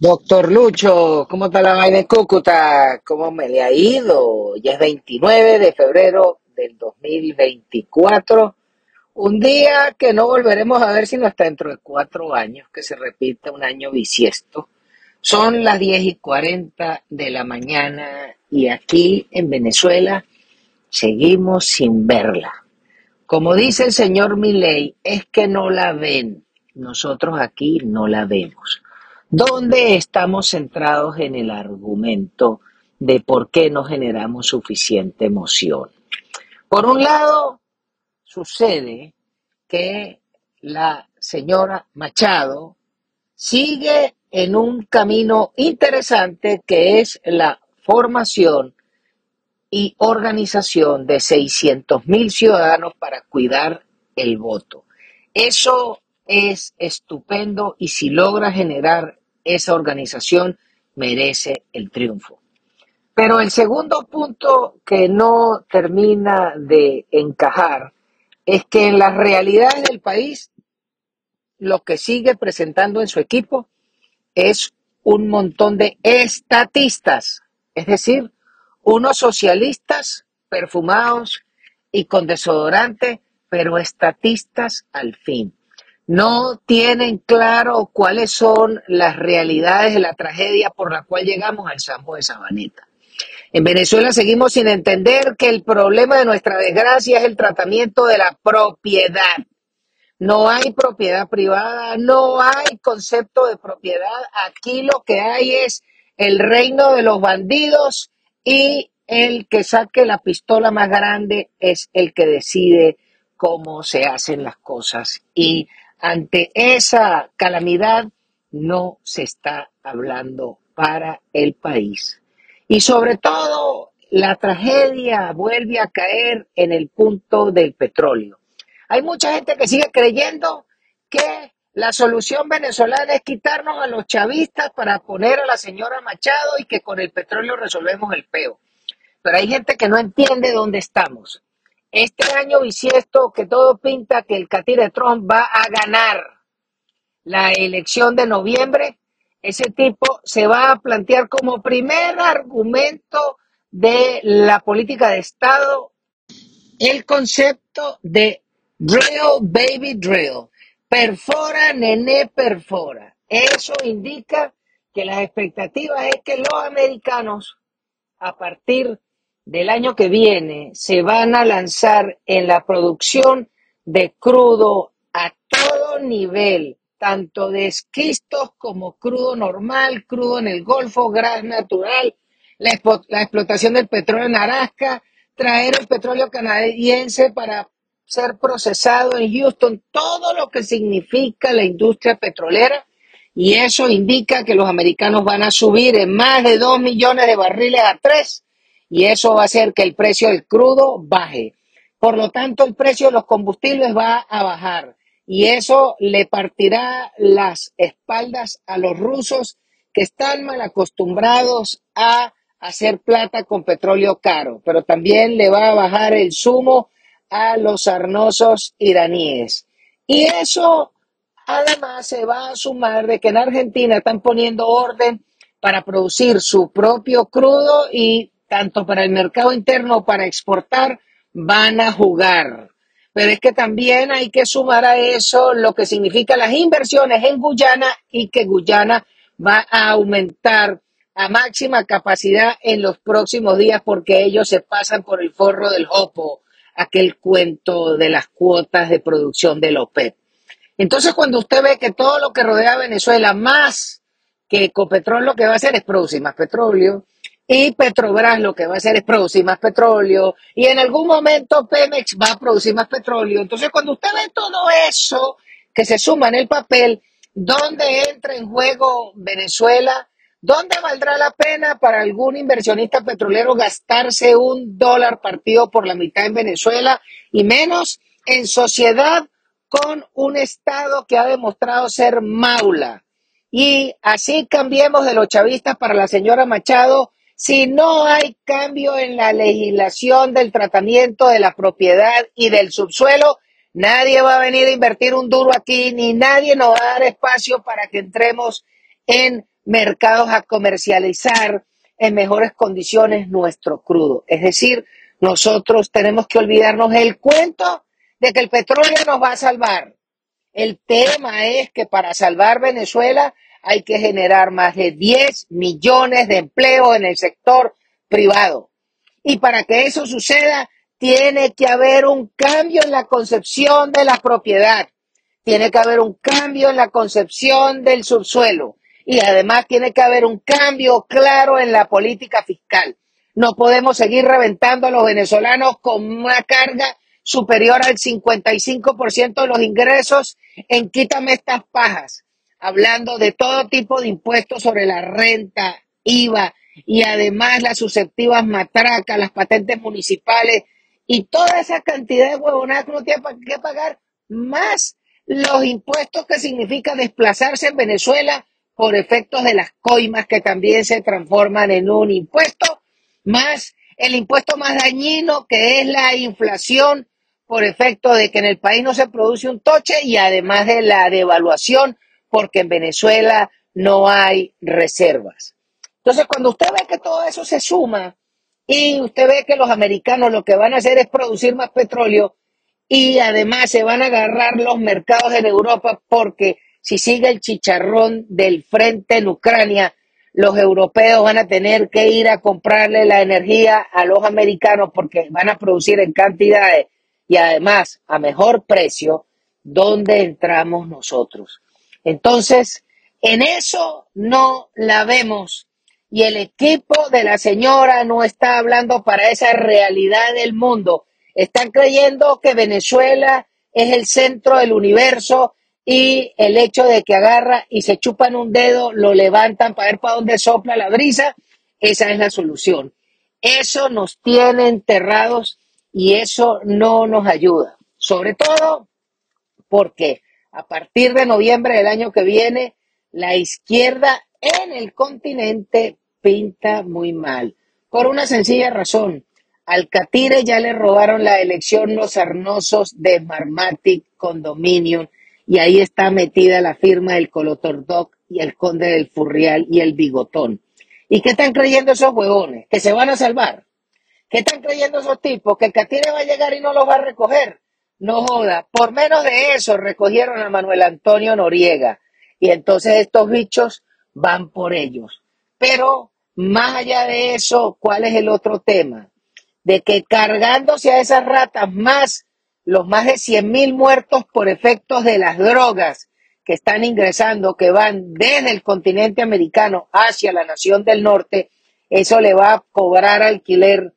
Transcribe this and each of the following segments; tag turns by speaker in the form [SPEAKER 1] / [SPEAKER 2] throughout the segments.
[SPEAKER 1] Doctor Lucho, ¿cómo está la vaina en Cúcuta? ¿Cómo me le ha ido? Ya es 29 de febrero del 2024. Un día que no volveremos a ver sino hasta dentro de cuatro años, que se repita un año bisiesto. Son las 10 y 40 de la mañana y aquí en Venezuela seguimos sin verla. Como dice el señor Milei, es que no la ven. Nosotros aquí no la vemos donde estamos centrados en el argumento de por qué no generamos suficiente emoción. Por un lado, sucede que la señora Machado sigue en un camino interesante que es la formación y organización de 600 mil ciudadanos para cuidar el voto. Eso es estupendo y si logra generar esa organización merece el triunfo. Pero el segundo punto que no termina de encajar es que en las realidades del país lo que sigue presentando en su equipo es un montón de estatistas, es decir, unos socialistas perfumados y con desodorante, pero estatistas al fin no tienen claro cuáles son las realidades de la tragedia por la cual llegamos al Sambo de Sabaneta. En Venezuela seguimos sin entender que el problema de nuestra desgracia es el tratamiento de la propiedad. No hay propiedad privada, no hay concepto de propiedad. Aquí lo que hay es el reino de los bandidos y el que saque la pistola más grande es el que decide cómo se hacen las cosas. Y ante esa calamidad no se está hablando para el país. Y sobre todo, la tragedia vuelve a caer en el punto del petróleo. Hay mucha gente que sigue creyendo que la solución venezolana es quitarnos a los chavistas para poner a la señora Machado y que con el petróleo resolvemos el peo. Pero hay gente que no entiende dónde estamos. Este año bisiesto que todo pinta que el catire Trump va a ganar la elección de noviembre, ese tipo se va a plantear como primer argumento de la política de Estado el concepto de drill, baby drill. Perfora, nené, perfora. Eso indica que las expectativas es que los americanos, a partir del año que viene se van a lanzar en la producción de crudo a todo nivel, tanto de esquistos como crudo normal, crudo en el Golfo, gas natural, la, explotación del petróleo en Alaska, traer el petróleo canadiense para ser procesado en Houston, todo lo que significa la industria petrolera. Y eso indica que los americanos van a subir en más de 2 millones de barriles a 3 y eso va a hacer que el precio del crudo baje. Por lo tanto, el precio de los combustibles va a bajar y eso le partirá las espaldas a los rusos que están mal acostumbrados a hacer plata con petróleo caro, pero también le va a bajar el sumo a los arnosos iraníes. Y eso además se va a sumar de que en Argentina están poniendo orden para producir su propio crudo y tanto para el mercado interno para exportar, van a jugar. Pero es que también hay que sumar a eso lo que significa las inversiones en Guyana y que Guyana va a aumentar a máxima capacidad en los próximos días porque ellos se pasan por el forro del hopo, aquel cuento de las cuotas de producción del OPEP. Entonces, cuando usted ve que todo lo que rodea a Venezuela, más que Ecopetrol, lo que va a hacer es producir más petróleo, y Petrobras lo que va a hacer es producir más petróleo y en algún momento Pemex va a producir más petróleo. Entonces, cuando usted ve todo eso que se suma en el papel, ¿dónde entra en juego Venezuela? ¿Dónde valdrá la pena para algún inversionista petrolero gastarse un dólar partido por la mitad en Venezuela y menos en sociedad con un Estado que ha demostrado ser maula? Y así cambiemos de los chavistas para la señora Machado si no hay cambio en la legislación del tratamiento de la propiedad y del subsuelo, nadie va a venir a invertir un duro aquí, ni nadie nos va a dar espacio para que entremos en mercados a comercializar en mejores condiciones nuestro crudo. Es decir, nosotros tenemos que olvidarnos el cuento de que el petróleo nos va a salvar. El tema es que para salvar Venezuela hay que generar más de 10 millones de empleos en el sector privado. Y para que eso suceda, tiene que haber un cambio en la concepción de la propiedad, tiene que haber un cambio en la concepción del subsuelo y además tiene que haber un cambio claro en la política fiscal. No podemos seguir reventando a los venezolanos con una carga superior al 55% de los ingresos en quítame estas pajas, hablando de todo tipo de impuestos sobre la renta, IVA y además las susceptivas matracas, las patentes municipales y toda esa cantidad de huevonadas que uno tiene que pagar, más los impuestos que significa desplazarse en Venezuela por efectos de las coimas que también se transforman en un impuesto, más el impuesto más dañino que es la inflación por efecto de que en el país no se produce un toche y además de la devaluación porque en Venezuela no hay reservas. Entonces, cuando usted ve que todo eso se suma, y usted ve que los americanos lo que van a hacer es producir más petróleo y además se van a agarrar los mercados en Europa porque si sigue el chicharrón del frente en Ucrania, los europeos van a tener que ir a comprarle la energía a los americanos porque van a producir en cantidades y además a mejor precio, ¿dónde entramos nosotros? Entonces, en eso no la vemos y el equipo de la señora no está hablando para esa realidad del mundo. Están creyendo que Venezuela es el centro del universo y el hecho de que agarra y se chupan un dedo, lo levantan para ver para dónde sopla la brisa, esa es la solución. Eso nos tiene enterrados y eso no nos ayuda. Sobre todo porque a partir de noviembre del año que viene, la izquierda en el continente pinta muy mal. Por una sencilla razón. Al Catire ya le robaron la elección los arnosos de Marmatic Condominium y ahí está metida la firma del Colotordoc y el Conde del Furrial y el Bigotón. ¿Y qué están creyendo esos huevones? ¿Que se van a salvar? ¿Qué están creyendo esos tipos? ¿Que el Catire va a llegar y no los va a recoger? No joda. Por menos de eso recogieron a Manuel Antonio Noriega. Y entonces estos bichos van por ellos. Pero más allá de eso, ¿cuál es el otro tema? De que cargándose a esas ratas más los más de 100 mil muertos por efectos de las drogas que están ingresando, que van desde el continente americano hacia la nación del norte, eso le va a cobrar alquiler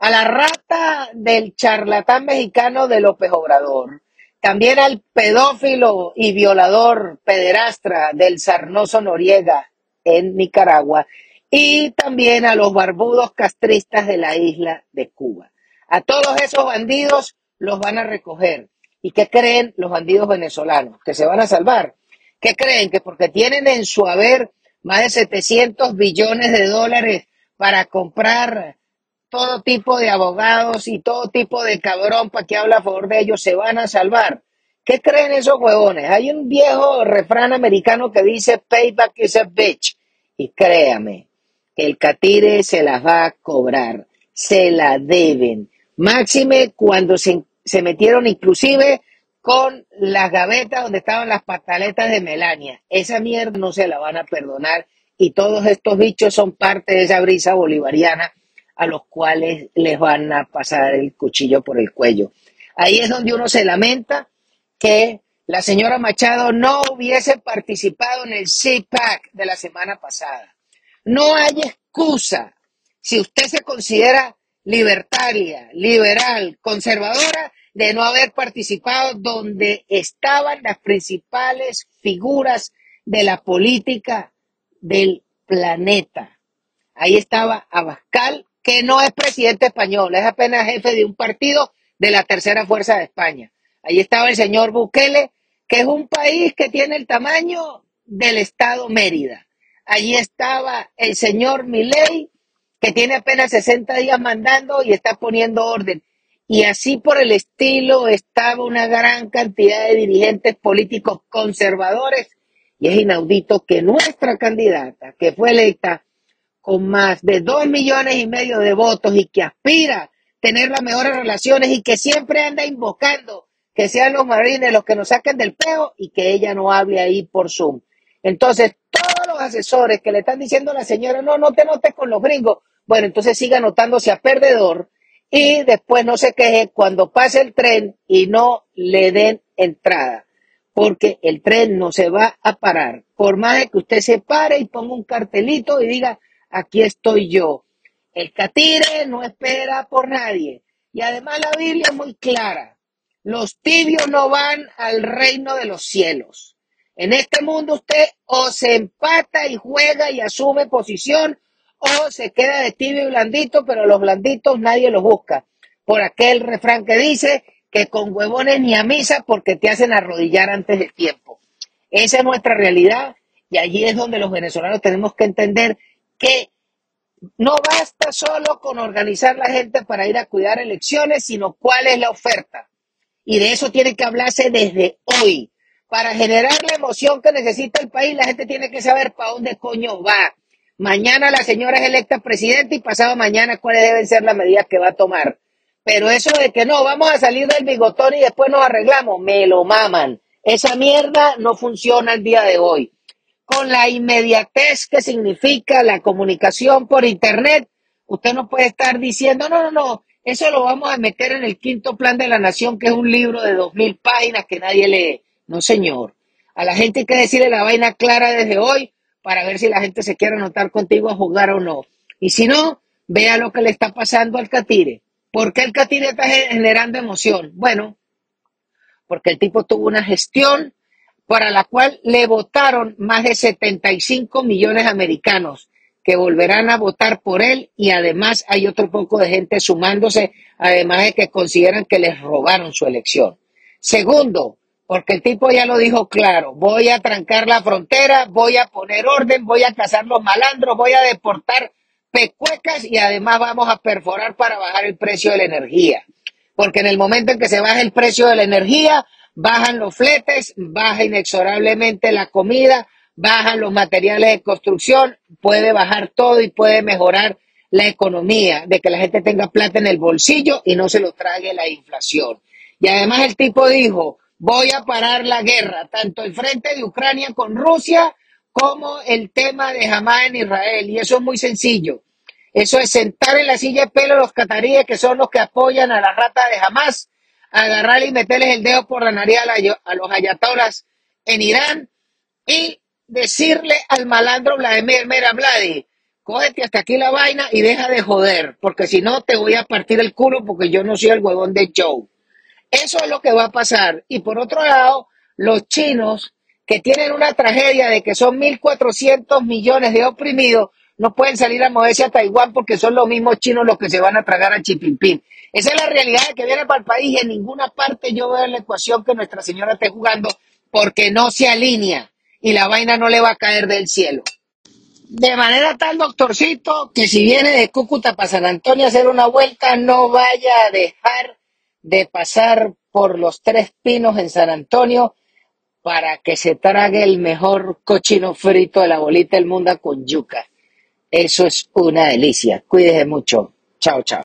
[SPEAKER 1] a la rata del charlatán mexicano de López Obrador, también al pedófilo y violador pederastra del Sarnoso Noriega en Nicaragua y también a los barbudos castristas de la isla de Cuba. A todos esos bandidos los van a recoger. ¿Y qué creen los bandidos venezolanos? Que se van a salvar. ¿Qué creen? Que porque tienen en su haber más de 700 billones de dólares para comprar todo tipo de abogados y todo tipo de cabrón para que habla a favor de ellos, se van a salvar. ¿Qué creen esos huevones? Hay un viejo refrán americano que dice payback is a bitch. Y créame, el catire se las va a cobrar, se la deben. Máxime cuando se, se metieron inclusive con las gavetas donde estaban las pataletas de Melania. Esa mierda no se la van a perdonar y todos estos bichos son parte de esa brisa bolivariana a los cuales les van a pasar el cuchillo por el cuello. Ahí es donde uno se lamenta que la señora Machado no hubiese participado en el CPAC de la semana pasada. No hay excusa si usted se considera libertaria, liberal, conservadora, de no haber participado donde estaban las principales figuras de la política del planeta. Ahí estaba Abascal, que no es presidente español, es apenas jefe de un partido de la tercera fuerza de España. Ahí estaba el señor Bukele, que es un país que tiene el tamaño del estado Mérida. Allí estaba el señor Milei, que tiene apenas 60 días mandando y está poniendo orden. Y así por el estilo estaba una gran cantidad de dirigentes políticos conservadores Y es inaudito que nuestra candidata, que fue electa con más de dos millones y medio de votos y que aspira a tener las mejores relaciones y que siempre anda invocando que sean los marines los que nos saquen del peo y que ella no hable ahí por Zoom. Entonces, todos los asesores que le están diciendo a la señora, no, no te notes con los gringos, bueno, entonces siga notándose a perdedor y después no se queje cuando pase el tren y no le den entrada, porque el tren no se va a parar. Por más de que usted se pare y ponga un cartelito y diga, aquí estoy yo. El catire no espera por nadie. Y además la Biblia es muy clara. Los tibios no van al reino de los cielos. En este mundo usted o se empata y juega y asume posición o se queda de tibio y blandito, pero los blanditos nadie los busca. Por aquel refrán que dice que con huevones ni a misa porque te hacen arrodillar antes del tiempo. Esa es nuestra realidad y allí es donde los venezolanos tenemos que entender que no basta solo con organizar la gente para ir a cuidar elecciones, sino cuál es la oferta. Y de eso tiene que hablarse desde hoy. Para generar la emoción que necesita el país, la gente tiene que saber para dónde coño va. Mañana la señora es electa presidenta y pasado mañana cuáles deben ser las medidas que va a tomar. Pero eso de que no, vamos a salir del bigotón y después nos arreglamos, me lo maman. Esa mierda no funciona el día de hoy. Con la inmediatez que significa la comunicación por Internet, usted no puede estar diciendo, no, no, no, eso lo vamos a meter en el quinto plan de la nación, que es un libro de dos mil páginas que nadie lee. No, señor. A la gente hay que decirle la vaina clara desde hoy para ver si la gente se quiere anotar contigo a jugar o no. Y si no, vea lo que le está pasando al Catire. ¿Por qué el Catire está generando emoción? Bueno, porque el tipo tuvo una gestión para la cual le votaron más de 75 millones de americanos que volverán a votar por él y además hay otro poco de gente sumándose, además de que consideran que les robaron su elección. Segundo, porque el tipo ya lo dijo claro, voy a trancar la frontera, voy a poner orden, voy a cazar los malandros, voy a deportar pecuecas y además vamos a perforar para bajar el precio de la energía. Porque en el momento en que se baja el precio de la energía, bajan los fletes, baja inexorablemente la comida, bajan los materiales de construcción, puede bajar todo y puede mejorar la economía, de que la gente tenga plata en el bolsillo y no se lo trague la inflación. Y además el tipo dijo, voy a parar la guerra, tanto el frente de Ucrania con Rusia como el tema de Hamas en Israel. Y eso es muy sencillo. Eso es sentar en la silla de pelo a los cataríes, que son los que apoyan a la rata de Hamas, agarrarle y meterles el dedo por la nariz a, los ayatolas en Irán y decirle al malandro Vladimir, mira, Vladi, cógete hasta aquí la vaina y deja de joder, porque si no te voy a partir el culo porque yo no soy el huevón de Joe. Eso es lo que va a pasar. Y por otro lado, los chinos, que tienen una tragedia de que son 1.400 millones de oprimidos, no pueden salir a moverse a Taiwán porque son los mismos chinos los que se van a tragar a Chipimpín. Esa es la realidad que viene para el país y en ninguna parte yo veo la ecuación que Nuestra Señora esté jugando porque no se alinea y la vaina no le va a caer del cielo. De manera tal, doctorcito, que si viene de Cúcuta para San Antonio a hacer una vuelta, no vaya a dejar de pasar por los tres pinos en San Antonio para que se trague el mejor cochino frito de la bolita del mundo con yuca. Eso es una delicia. Cuídese mucho. Chao, chao.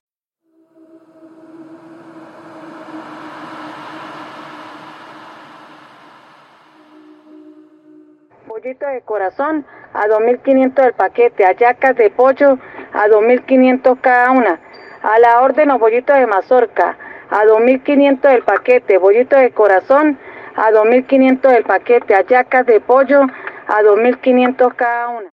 [SPEAKER 2] Pollito de corazón a 2.500 el paquete, hallacas de pollo a 2.500 cada una. A la orden los bollitos de mazorca a 2.500 el paquete, bollito de corazón a 2.500 el paquete, hallacas de pollo a 2.500 cada una.